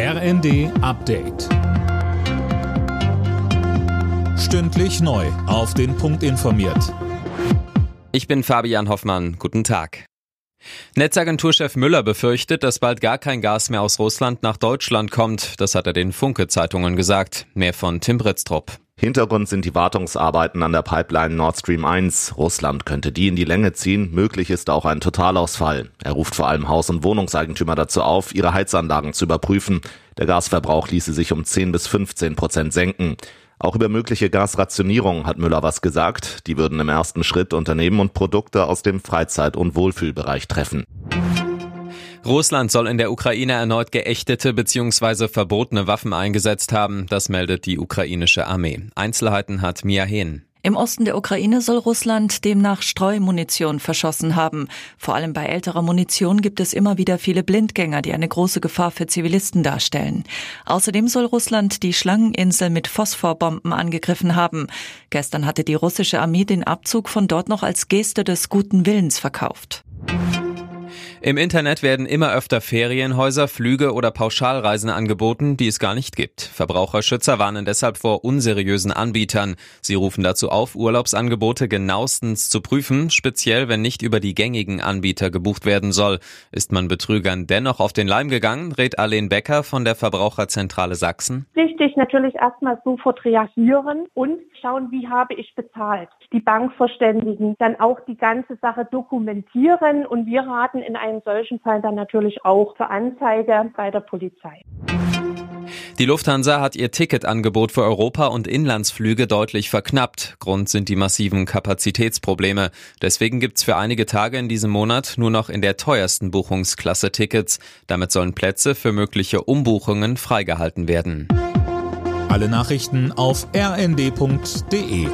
RND Update. Stündlich neu. Auf den Punkt informiert. Ich bin Fabian Hoffmann. Guten Tag. Netzagenturchef Müller befürchtet, dass bald gar kein Gas mehr aus Russland nach Deutschland kommt. Das hat er den Funke-Zeitungen gesagt. Mehr von Tim Britztrup. Hintergrund sind die Wartungsarbeiten an der Pipeline Nord Stream 1. Russland könnte die in die Länge ziehen. Möglich ist auch ein Totalausfall. Er ruft vor allem Haus- und Wohnungseigentümer dazu auf, ihre Heizanlagen zu überprüfen. Der Gasverbrauch ließe sich um 10 bis 15 Prozent senken. Auch über mögliche Gasrationierung hat Müller was gesagt. Die würden im ersten Schritt Unternehmen und Produkte aus dem Freizeit- und Wohlfühlbereich treffen. Russland soll in der Ukraine erneut geächtete bzw. verbotene Waffen eingesetzt haben. Das meldet die ukrainische Armee. Einzelheiten hat Mia Hehn. Im Osten der Ukraine soll Russland demnach Streumunition verschossen haben. Vor allem bei älterer Munition gibt es immer wieder viele Blindgänger, die eine große Gefahr für Zivilisten darstellen. Außerdem soll Russland die Schlangeninsel mit Phosphorbomben angegriffen haben. Gestern hatte die russische Armee den Abzug von dort noch als Geste des guten Willens verkauft. Im Internet werden immer öfter Ferienhäuser, Flüge oder Pauschalreisen angeboten, die es gar nicht gibt. Verbraucherschützer warnen deshalb vor unseriösen Anbietern. Sie rufen dazu auf, Urlaubsangebote genauestens zu prüfen, speziell wenn nicht über die gängigen Anbieter gebucht werden soll. Ist man Betrügern dennoch auf den Leim gegangen, rät Arlene Becker von der Verbraucherzentrale Sachsen. Wichtig natürlich erstmal sofort reagieren und schauen, wie habe ich bezahlt. Die Bank verständigen, dann auch die ganze Sache dokumentieren und wir raten in einem solchen Fall dann natürlich auch zur Anzeige bei der Polizei. Die Lufthansa hat ihr Ticketangebot für Europa- und Inlandsflüge deutlich verknappt. Grund sind die massiven Kapazitätsprobleme. Deswegen gibt's für einige Tage in diesem Monat nur noch in der teuersten Buchungsklasse Tickets. Damit sollen Plätze für mögliche Umbuchungen freigehalten werden. Alle Nachrichten auf rnd.de